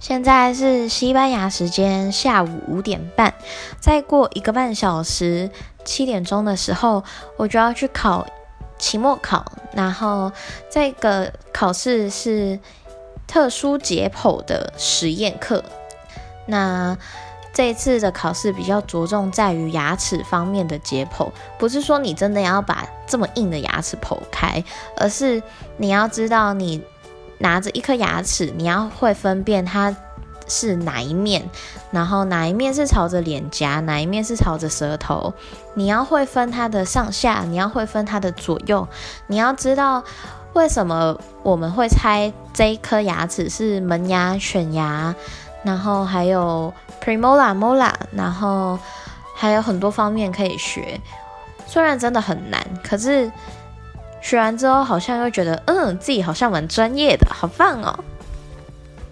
现在是西班牙时间下午五点半，再过一个半小时，七点钟的时候，我就要去考期末考。然后这个考试是特殊解剖的实验课。那这次的考试比较着重在于牙齿方面的解剖，不是说你真的要把这么硬的牙齿剖开，而是你要知道你。拿着一颗牙齿，你要会分辨它是哪一面，然后哪一面是朝着脸颊，哪一面是朝着舌头。你要会分它的上下，你要会分它的左右。你要知道为什么我们会猜这一颗牙齿是门牙、犬牙，然后还有 premolar、molar，然后还有很多方面可以学。虽然真的很难，可是。学完之后，好像又觉得，嗯，自己好像蛮专业的，好棒哦。